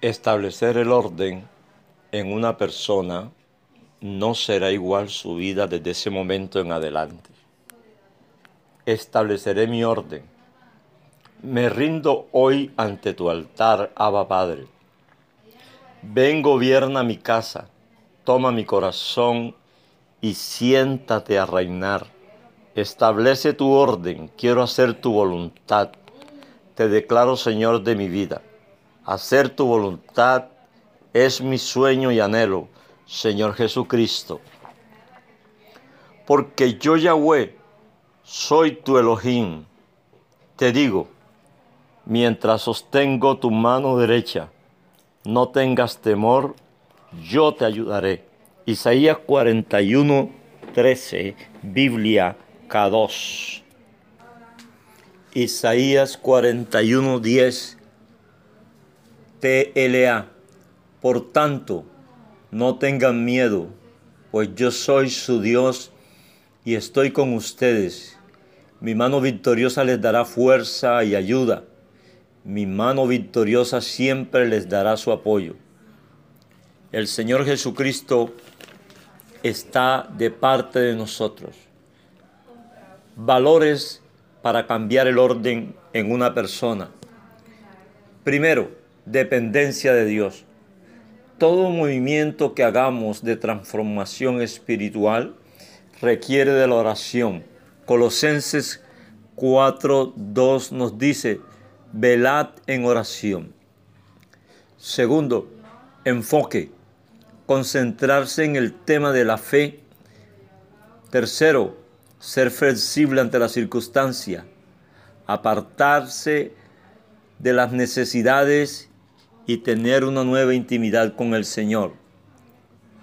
Establecer el orden en una persona no será igual su vida desde ese momento en adelante. Estableceré mi orden. Me rindo hoy ante tu altar, Abba Padre. Ven, gobierna mi casa, toma mi corazón y siéntate a reinar. Establece tu orden, quiero hacer tu voluntad. Te declaro Señor de mi vida. Hacer tu voluntad es mi sueño y anhelo, Señor Jesucristo. Porque yo, Yahweh, soy tu Elohim. Te digo, mientras sostengo tu mano derecha, no tengas temor, yo te ayudaré. Isaías 41, 13, Biblia K2. Isaías 41, 10, TLA. Por tanto, no tengan miedo, pues yo soy su Dios y estoy con ustedes. Mi mano victoriosa les dará fuerza y ayuda. Mi mano victoriosa siempre les dará su apoyo. El Señor Jesucristo está de parte de nosotros. Valores para cambiar el orden en una persona. Primero, dependencia de Dios. Todo movimiento que hagamos de transformación espiritual requiere de la oración. Colosenses 4.2 nos dice, velad en oración. Segundo, enfoque concentrarse en el tema de la fe. Tercero, ser flexible ante la circunstancia, apartarse de las necesidades y tener una nueva intimidad con el Señor.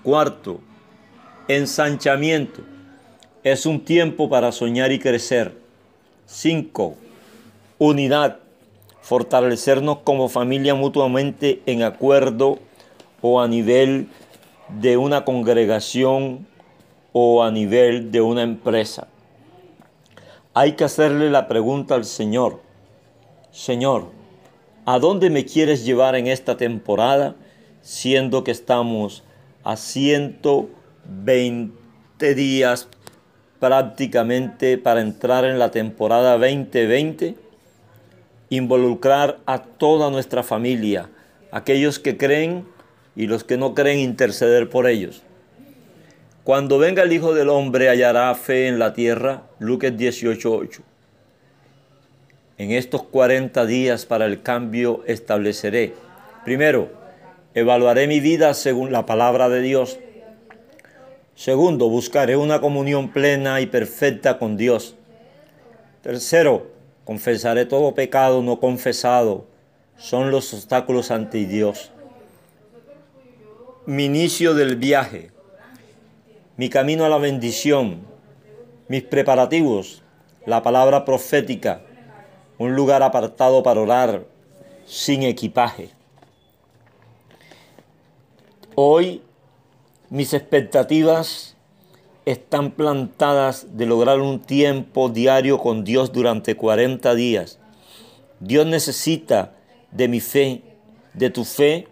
Cuarto, ensanchamiento. Es un tiempo para soñar y crecer. Cinco, unidad. Fortalecernos como familia mutuamente en acuerdo o a nivel de una congregación o a nivel de una empresa. Hay que hacerle la pregunta al Señor, Señor, ¿a dónde me quieres llevar en esta temporada, siendo que estamos a 120 días prácticamente para entrar en la temporada 2020? Involucrar a toda nuestra familia, aquellos que creen y los que no creen interceder por ellos. Cuando venga el Hijo del Hombre hallará fe en la tierra, Lucas 18:8. En estos 40 días para el cambio estableceré, primero, evaluaré mi vida según la palabra de Dios. Segundo, buscaré una comunión plena y perfecta con Dios. Tercero, confesaré todo pecado no confesado. Son los obstáculos ante Dios mi inicio del viaje, mi camino a la bendición, mis preparativos, la palabra profética, un lugar apartado para orar sin equipaje. Hoy mis expectativas están plantadas de lograr un tiempo diario con Dios durante 40 días. Dios necesita de mi fe, de tu fe,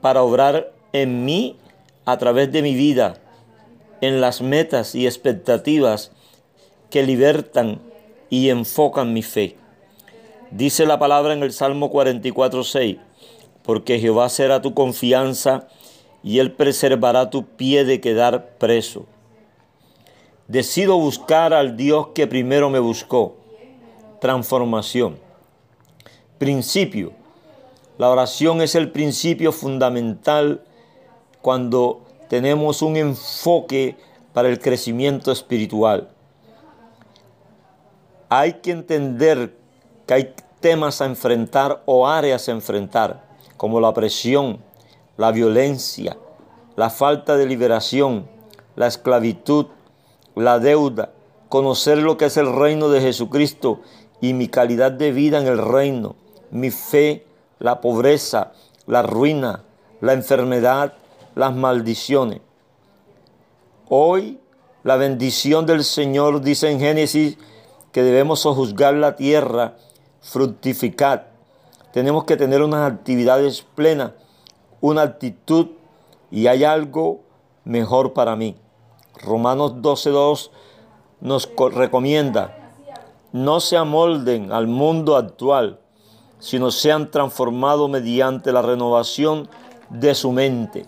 para obrar en mí a través de mi vida, en las metas y expectativas que libertan y enfocan mi fe. Dice la palabra en el Salmo 44.6, porque Jehová será tu confianza y él preservará tu pie de quedar preso. Decido buscar al Dios que primero me buscó. Transformación. Principio. La oración es el principio fundamental cuando tenemos un enfoque para el crecimiento espiritual. Hay que entender que hay temas a enfrentar o áreas a enfrentar, como la presión, la violencia, la falta de liberación, la esclavitud, la deuda, conocer lo que es el reino de Jesucristo y mi calidad de vida en el reino, mi fe, la pobreza, la ruina, la enfermedad, las maldiciones. Hoy la bendición del Señor dice en Génesis que debemos sojuzgar la tierra, fructificar. Tenemos que tener unas actividades plenas una actitud y hay algo mejor para mí. Romanos 12.2 nos recomienda, no se amolden al mundo actual, sino sean transformados mediante la renovación de su mente.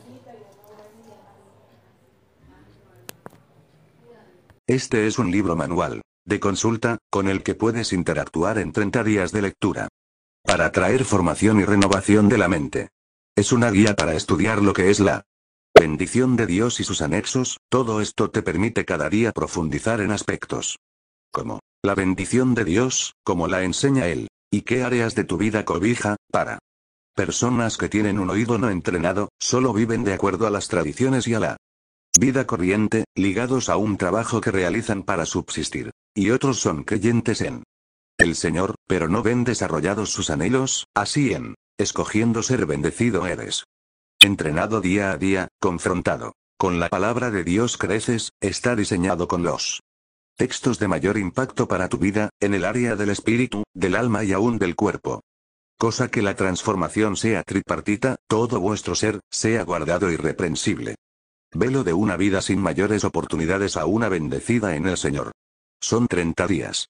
Este es un libro manual, de consulta, con el que puedes interactuar en 30 días de lectura. Para traer formación y renovación de la mente. Es una guía para estudiar lo que es la bendición de Dios y sus anexos, todo esto te permite cada día profundizar en aspectos como la bendición de Dios, como la enseña Él, y qué áreas de tu vida cobija, para personas que tienen un oído no entrenado, solo viven de acuerdo a las tradiciones y a la vida corriente, ligados a un trabajo que realizan para subsistir. Y otros son creyentes en el Señor, pero no ven desarrollados sus anhelos, así en escogiendo ser bendecido eres. Entrenado día a día, confrontado con la palabra de Dios creces, está diseñado con los textos de mayor impacto para tu vida, en el área del espíritu, del alma y aún del cuerpo. Cosa que la transformación sea tripartita, todo vuestro ser, sea guardado irreprensible. Velo de una vida sin mayores oportunidades a una bendecida en el Señor. Son 30 días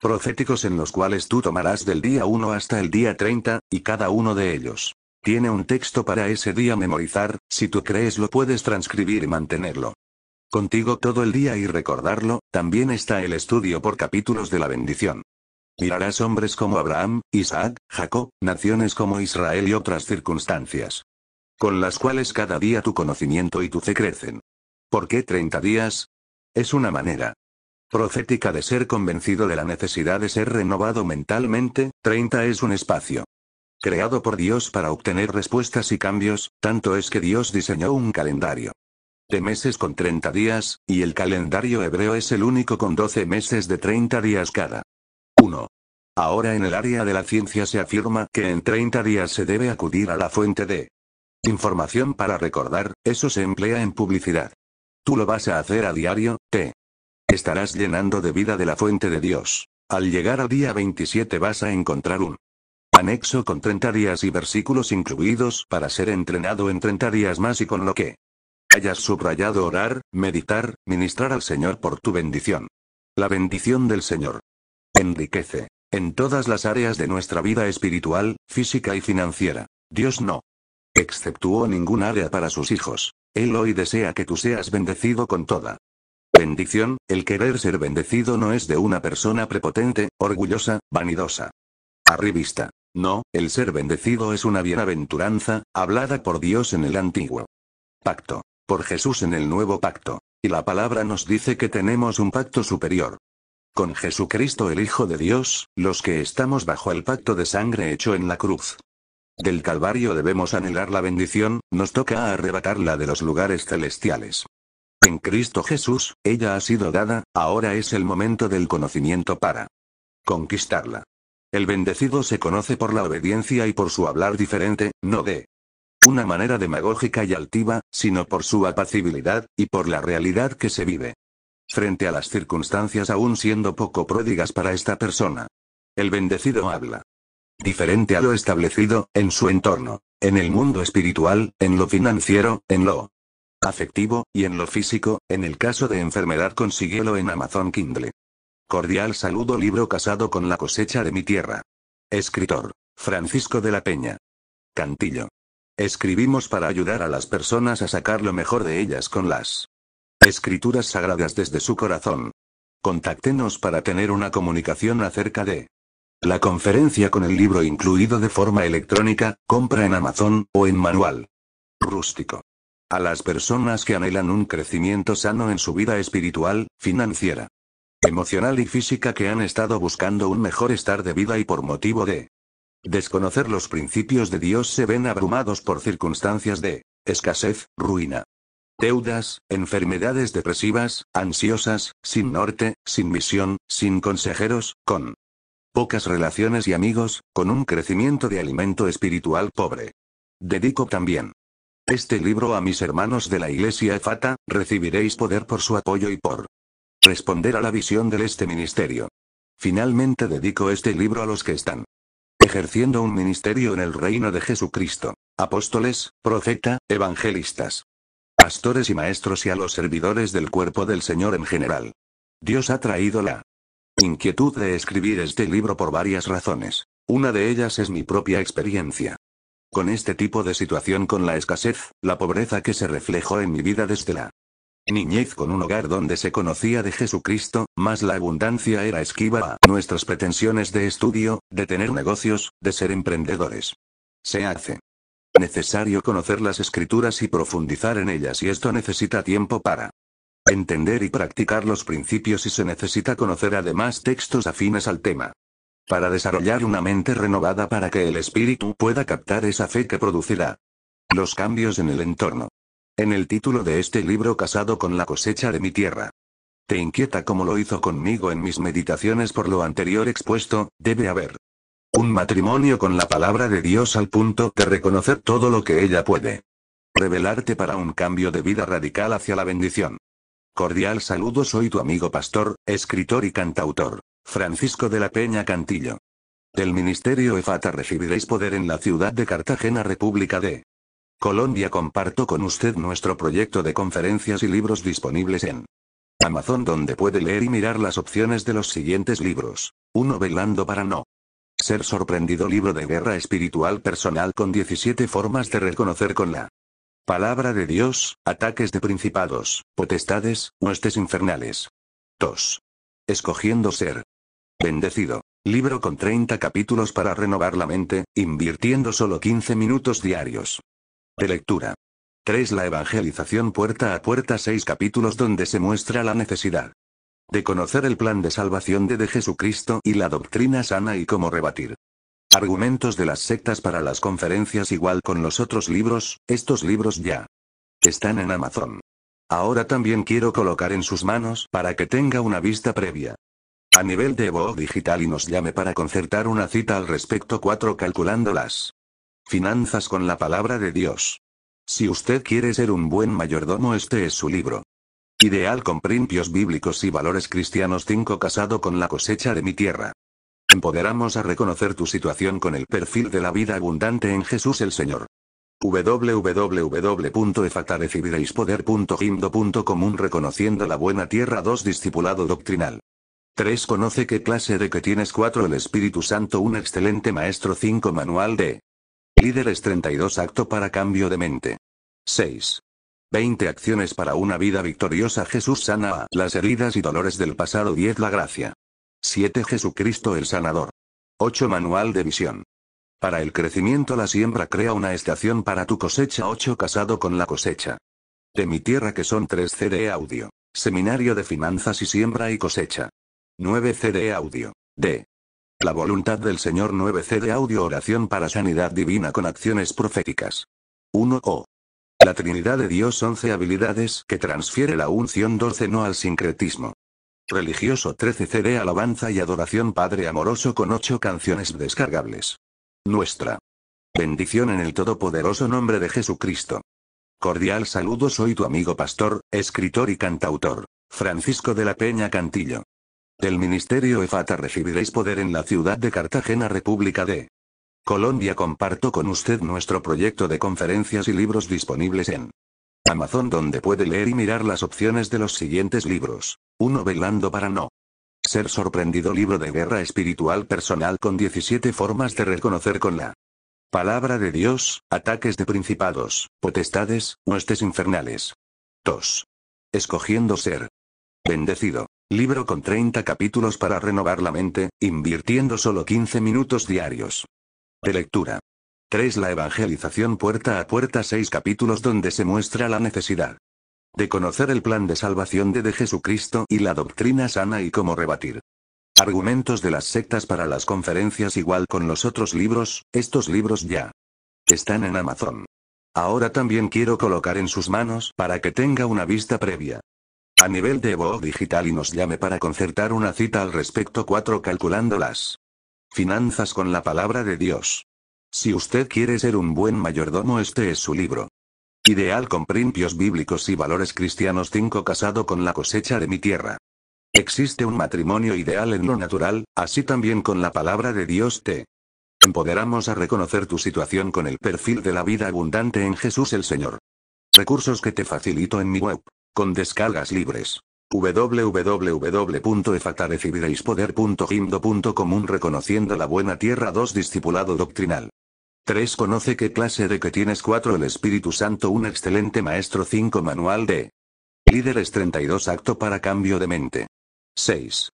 proféticos en los cuales tú tomarás del día 1 hasta el día 30, y cada uno de ellos tiene un texto para ese día memorizar, si tú crees lo puedes transcribir y mantenerlo contigo todo el día y recordarlo, también está el estudio por capítulos de la bendición. Mirarás hombres como Abraham, Isaac, Jacob, naciones como Israel y otras circunstancias. Con las cuales cada día tu conocimiento y tu fe crecen. ¿Por qué 30 días? Es una manera profética de ser convencido de la necesidad de ser renovado mentalmente, 30 es un espacio creado por Dios para obtener respuestas y cambios, tanto es que Dios diseñó un calendario de meses con 30 días, y el calendario hebreo es el único con 12 meses de 30 días cada 1. Ahora en el área de la ciencia se afirma que en 30 días se debe acudir a la fuente de información para recordar, eso se emplea en publicidad. Tú lo vas a hacer a diario, te estarás llenando de vida de la fuente de Dios. Al llegar al día 27 vas a encontrar un anexo con 30 días y versículos incluidos para ser entrenado en 30 días más y con lo que hayas subrayado orar, meditar, ministrar al Señor por tu bendición. La bendición del Señor enriquece en todas las áreas de nuestra vida espiritual, física y financiera. Dios no exceptuó ningún área para sus hijos. Él hoy desea que tú seas bendecido con toda bendición, el querer ser bendecido no es de una persona prepotente, orgullosa, vanidosa. Arribista. No, el ser bendecido es una bienaventuranza, hablada por Dios en el antiguo pacto, por Jesús en el nuevo pacto. Y la palabra nos dice que tenemos un pacto superior. Con Jesucristo el Hijo de Dios, los que estamos bajo el pacto de sangre hecho en la cruz. Del Calvario debemos anhelar la bendición, nos toca arrebatarla de los lugares celestiales. En Cristo Jesús, ella ha sido dada, ahora es el momento del conocimiento para conquistarla. El bendecido se conoce por la obediencia y por su hablar diferente, no de una manera demagógica y altiva, sino por su apacibilidad, y por la realidad que se vive. Frente a las circunstancias aún siendo poco pródigas para esta persona. El bendecido habla. Diferente a lo establecido, en su entorno, en el mundo espiritual, en lo financiero, en lo afectivo, y en lo físico, en el caso de enfermedad consíguelo en Amazon Kindle. Cordial saludo libro casado con la cosecha de mi tierra. Escritor. Francisco de la Peña. Cantillo. Escribimos para ayudar a las personas a sacar lo mejor de ellas con las escrituras sagradas desde su corazón. Contáctenos para tener una comunicación acerca de la conferencia con el libro incluido de forma electrónica, compra en Amazon, o en manual. Rústico. A las personas que anhelan un crecimiento sano en su vida espiritual, financiera, emocional y física que han estado buscando un mejor estar de vida y por motivo de desconocer los principios de Dios se ven abrumados por circunstancias de escasez, ruina, deudas, enfermedades depresivas, ansiosas, sin norte, sin misión, sin consejeros, con pocas relaciones y amigos, con un crecimiento de alimento espiritual pobre. Dedico también este libro a mis hermanos de la Iglesia Fata, recibiréis poder por su apoyo y por responder a la visión de este ministerio. Finalmente dedico este libro a los que están ejerciendo un ministerio en el reino de Jesucristo. apóstoles, profeta, evangelistas, pastores y maestros y a los servidores del cuerpo del Señor en general. Dios ha traído la inquietud de escribir este libro por varias razones. Una de ellas es mi propia experiencia. Con este tipo de situación con la escasez, la pobreza que se reflejó en mi vida desde la niñez con un hogar donde se conocía de Jesucristo, más la abundancia era esquiva a nuestras pretensiones de estudio, de tener negocios, de ser emprendedores. Se hace necesario conocer las escrituras y profundizar en ellas y esto necesita tiempo para entender y practicar los principios y se necesita conocer además textos afines al tema. Para desarrollar una mente renovada para que el espíritu pueda captar esa fe que producirá los cambios en el entorno. En el título de este libro Casado con la cosecha de mi tierra. ¿Te inquieta como lo hizo conmigo en mis meditaciones por lo anterior expuesto? Debe haber un matrimonio con la palabra de Dios al punto de reconocer todo lo que ella puede revelarte para un cambio de vida radical hacia la bendición. Cordial saludo, soy tu amigo pastor, escritor y cantautor, Francisco de la Peña Cantillo. Del Ministerio EFATA recibiréis poder en la ciudad de Cartagena, República de Colombia comparto con usted nuestro proyecto de conferencias y libros disponibles en Amazon donde puede leer y mirar las opciones de los siguientes libros. 1. Velando para no ser sorprendido libro de guerra espiritual personal con 17 formas de reconocer con la palabra de Dios, ataques de principados, potestades, huestes infernales. 2. Escogiendo ser bendecido. Libro con 30 capítulos para renovar la mente, invirtiendo solo 15 minutos diarios. De lectura. 3. La evangelización puerta a puerta 6 capítulos donde se muestra la necesidad de conocer el plan de salvación de, de Jesucristo y la doctrina sana y cómo rebatir. Argumentos de las sectas para las conferencias igual con los otros libros, estos libros ya están en Amazon. Ahora también quiero colocar en sus manos para que tenga una vista previa. A nivel de Evo Digital y nos llame para concertar una cita al respecto 4 calculando las Finanzas con la palabra de Dios. Si usted quiere ser un buen mayordomo, este es su libro. Ideal con principios bíblicos y valores cristianos 5 Casado con la cosecha de mi tierra. Empoderamos a reconocer tu situación con el perfil de la vida abundante en Jesús el Señor. www.efatarecibireispoder.gimdo.com Reconociendo la buena tierra 2 Discipulado doctrinal. 3. Conoce qué clase de que tienes 4 El Espíritu Santo un excelente maestro 5 Manual de Líderes 32 Acto para cambio de mente. 6. 20 acciones para una vida victoriosa Jesús sana a las heridas y dolores del pasado 10 La gracia. 7 Jesucristo el sanador. 8 Manual de visión. Para el crecimiento la siembra crea una estación para tu cosecha 8 Casado con la cosecha. De mi tierra que son 3 CD audio. Seminario de finanzas y siembra y cosecha. 9 CD audio. D. La voluntad del Señor 9C de audio oración para sanidad divina con acciones proféticas. 1 O. La Trinidad de Dios 11 habilidades que transfiere la unción 12 no al sincretismo. Religioso 13 CD alabanza y adoración Padre amoroso con 8 canciones descargables. Nuestra. Bendición en el todopoderoso nombre de Jesucristo. Cordial saludo soy tu amigo pastor, escritor y cantautor, Francisco de la Peña Cantillo. Del Ministerio EFATA recibiréis poder en la ciudad de Cartagena, República de Colombia. Comparto con usted nuestro proyecto de conferencias y libros disponibles en Amazon, donde puede leer y mirar las opciones de los siguientes libros. 1. Velando para no ser sorprendido. Libro de guerra espiritual personal con 17 formas de reconocer con la palabra de Dios, ataques de principados, potestades, huestes infernales. 2. Escogiendo ser bendecido. Libro con 30 capítulos para renovar la mente, invirtiendo solo 15 minutos diarios. De lectura. 3. La evangelización puerta a puerta 6 capítulos donde se muestra la necesidad de conocer el plan de salvación de, de Jesucristo y la doctrina sana y cómo rebatir. Argumentos de las sectas para las conferencias igual con los otros libros, estos libros ya están en Amazon. Ahora también quiero colocar en sus manos para que tenga una vista previa a nivel de Evo Digital y nos llame para concertar una cita al respecto 4 calculando las finanzas con la palabra de Dios. Si usted quiere ser un buen mayordomo este es su libro. Ideal con principios bíblicos y valores cristianos 5 casado con la cosecha de mi tierra. Existe un matrimonio ideal en lo natural, así también con la palabra de Dios te Empoderamos a reconocer tu situación con el perfil de la vida abundante en Jesús el Señor. Recursos que te facilito en mi web. Con descargas libres www.efatarecibireispoder.gimdo.com Reconociendo la buena tierra 2 Discipulado doctrinal 3. Conoce qué clase de que tienes 4. El Espíritu Santo un excelente maestro 5. Manual de Líderes 32 Acto para cambio de mente 6.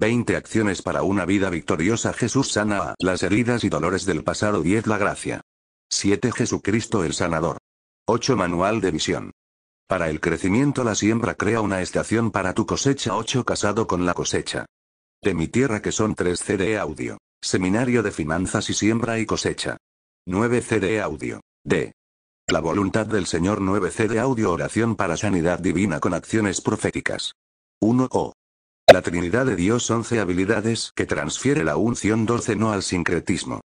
20 acciones para una vida victoriosa Jesús sana las heridas y dolores del pasado 10 La gracia 7. Jesucristo el sanador 8. Manual de visión para el crecimiento la siembra crea una estación para tu cosecha 8 casado con la cosecha. De mi tierra que son 3 CD audio. Seminario de finanzas y siembra y cosecha. 9 CD audio. D. La voluntad del Señor 9 CD audio oración para sanidad divina con acciones proféticas. 1 O. La Trinidad de Dios 11 habilidades que transfiere la unción 12 no al sincretismo.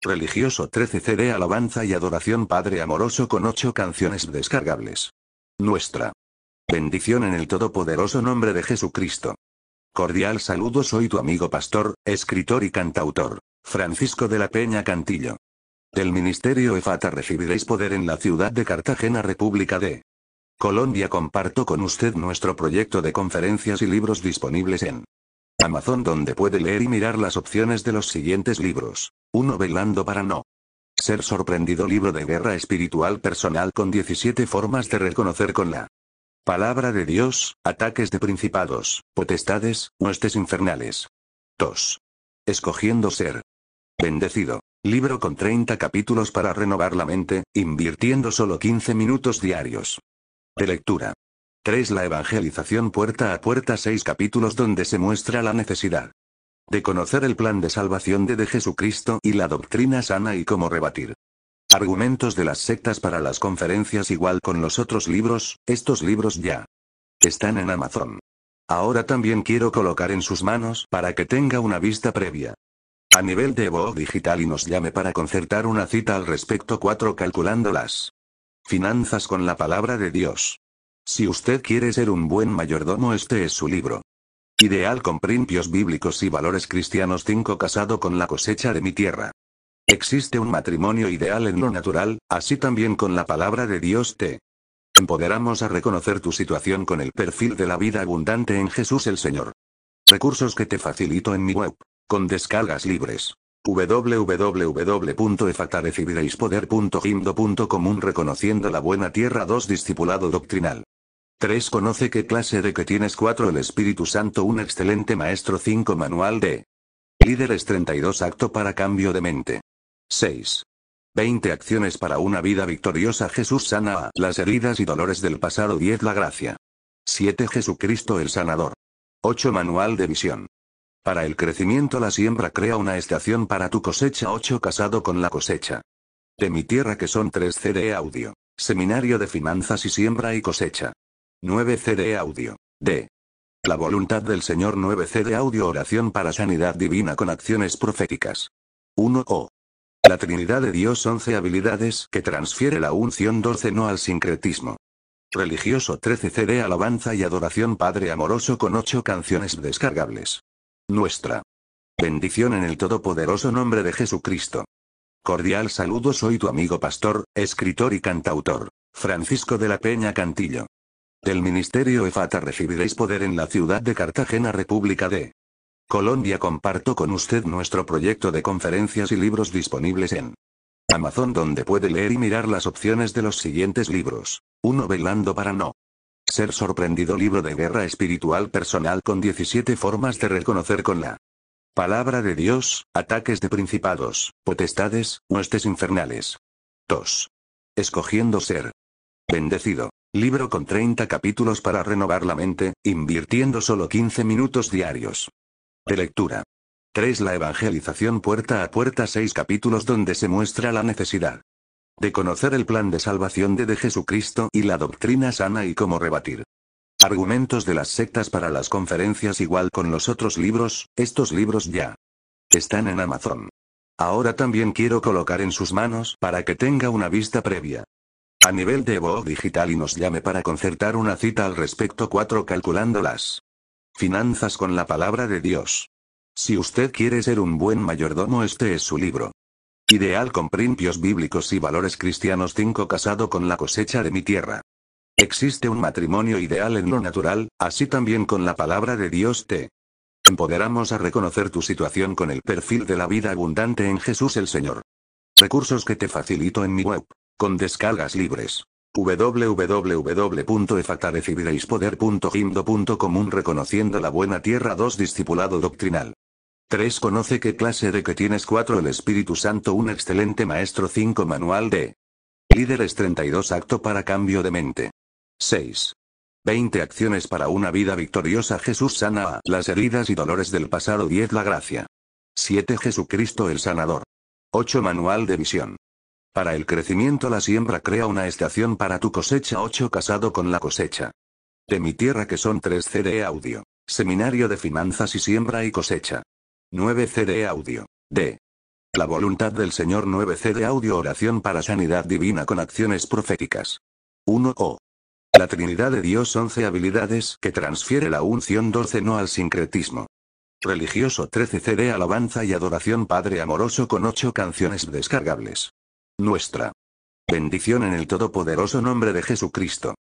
Religioso 13 CD alabanza y adoración Padre amoroso con 8 canciones descargables nuestra. Bendición en el todopoderoso nombre de Jesucristo. Cordial saludo soy tu amigo pastor, escritor y cantautor, Francisco de la Peña Cantillo. Del Ministerio EFATA recibiréis poder en la ciudad de Cartagena, República de Colombia. Comparto con usted nuestro proyecto de conferencias y libros disponibles en Amazon donde puede leer y mirar las opciones de los siguientes libros. 1. Velando para no ser sorprendido libro de guerra espiritual personal con 17 formas de reconocer con la palabra de Dios, ataques de principados, potestades, huestes infernales. 2. Escogiendo ser bendecido. Libro con 30 capítulos para renovar la mente, invirtiendo solo 15 minutos diarios. De lectura. 3. La evangelización puerta a puerta 6 capítulos donde se muestra la necesidad de conocer el plan de salvación de, de Jesucristo y la doctrina sana y cómo rebatir. Argumentos de las sectas para las conferencias igual con los otros libros, estos libros ya están en Amazon. Ahora también quiero colocar en sus manos para que tenga una vista previa. A nivel de voz digital y nos llame para concertar una cita al respecto 4 calculando las finanzas con la palabra de Dios. Si usted quiere ser un buen mayordomo este es su libro. Ideal con principios bíblicos y valores cristianos 5 Casado con la cosecha de mi tierra. Existe un matrimonio ideal en lo natural, así también con la palabra de Dios te empoderamos a reconocer tu situación con el perfil de la vida abundante en Jesús el Señor. Recursos que te facilito en mi web, con descargas libres www.efatarecibireispoder.gimdo.com Reconociendo la buena tierra 2 Discipulado doctrinal 3. Conoce qué clase de que tienes 4. El Espíritu Santo un excelente maestro 5. Manual de Líderes 32. Acto para cambio de mente. 6. 20 acciones para una vida victoriosa. Jesús sana a las heridas y dolores del pasado. 10. La gracia. 7. Jesucristo el sanador. 8. Manual de visión. Para el crecimiento la siembra crea una estación para tu cosecha. 8. Casado con la cosecha. De mi tierra que son 3 CD audio. Seminario de finanzas y siembra y cosecha. 9 CD audio. D. La voluntad del Señor 9 CD audio oración para sanidad divina con acciones proféticas. 1 O. La Trinidad de Dios 11 habilidades que transfiere la unción 12 no al sincretismo. Religioso 13 CD alabanza y adoración Padre amoroso con 8 canciones descargables. Nuestra. Bendición en el todopoderoso nombre de Jesucristo. Cordial saludo soy tu amigo pastor, escritor y cantautor, Francisco de la Peña Cantillo. Del Ministerio EFATA recibiréis poder en la ciudad de Cartagena, República de Colombia. Comparto con usted nuestro proyecto de conferencias y libros disponibles en Amazon, donde puede leer y mirar las opciones de los siguientes libros. 1. Velando para no ser sorprendido. Libro de guerra espiritual personal con 17 formas de reconocer con la palabra de Dios, ataques de principados, potestades, huestes infernales. 2. Escogiendo ser bendecido. Libro con 30 capítulos para renovar la mente, invirtiendo solo 15 minutos diarios. De lectura. 3. La evangelización puerta a puerta 6 capítulos donde se muestra la necesidad de conocer el plan de salvación de, Jesucristo y la doctrina sana y cómo rebatir. Argumentos de las sectas para las conferencias igual con los otros libros, estos libros ya están en Amazon. Ahora también quiero colocar en sus manos para que tenga una vista previa a nivel de voz digital y nos llame para concertar una cita al respecto 4 calculando las finanzas con la palabra de Dios. Si usted quiere ser un buen mayordomo este es su libro. Ideal con principios bíblicos y valores cristianos 5 Casado con la cosecha de mi tierra. Existe un matrimonio ideal en lo natural, así también con la palabra de Dios te empoderamos a reconocer tu situación con el perfil de la vida abundante en Jesús el Señor. Recursos que te facilito en mi web, con descargas libres www.efatarecibideispoder.gimdo.com Reconociendo la buena tierra 2 Discipulado doctrinal 3. Conoce qué clase de que tienes 4. El Espíritu Santo un excelente maestro 5. Manual de Líderes 32 Acto para cambio de mente 6. 20 acciones para una vida victoriosa Jesús sana las heridas y dolores del pasado 10 La gracia 7. Jesucristo el sanador 8. Manual de visión para el crecimiento la siembra crea una estación para tu cosecha 8 casado con la cosecha. De mi tierra que son 3 CD audio. Seminario de finanzas y siembra y cosecha. 9 CD audio. D. La voluntad del Señor 9 CD audio oración para sanidad divina con acciones proféticas. 1 O. La Trinidad de Dios 11 habilidades que transfiere la unción 12 no al sincretismo. Religioso 13 CD alabanza y adoración Padre amoroso con 8 canciones descargables. Nuestra. Bendición en el todopoderoso nombre de Jesucristo.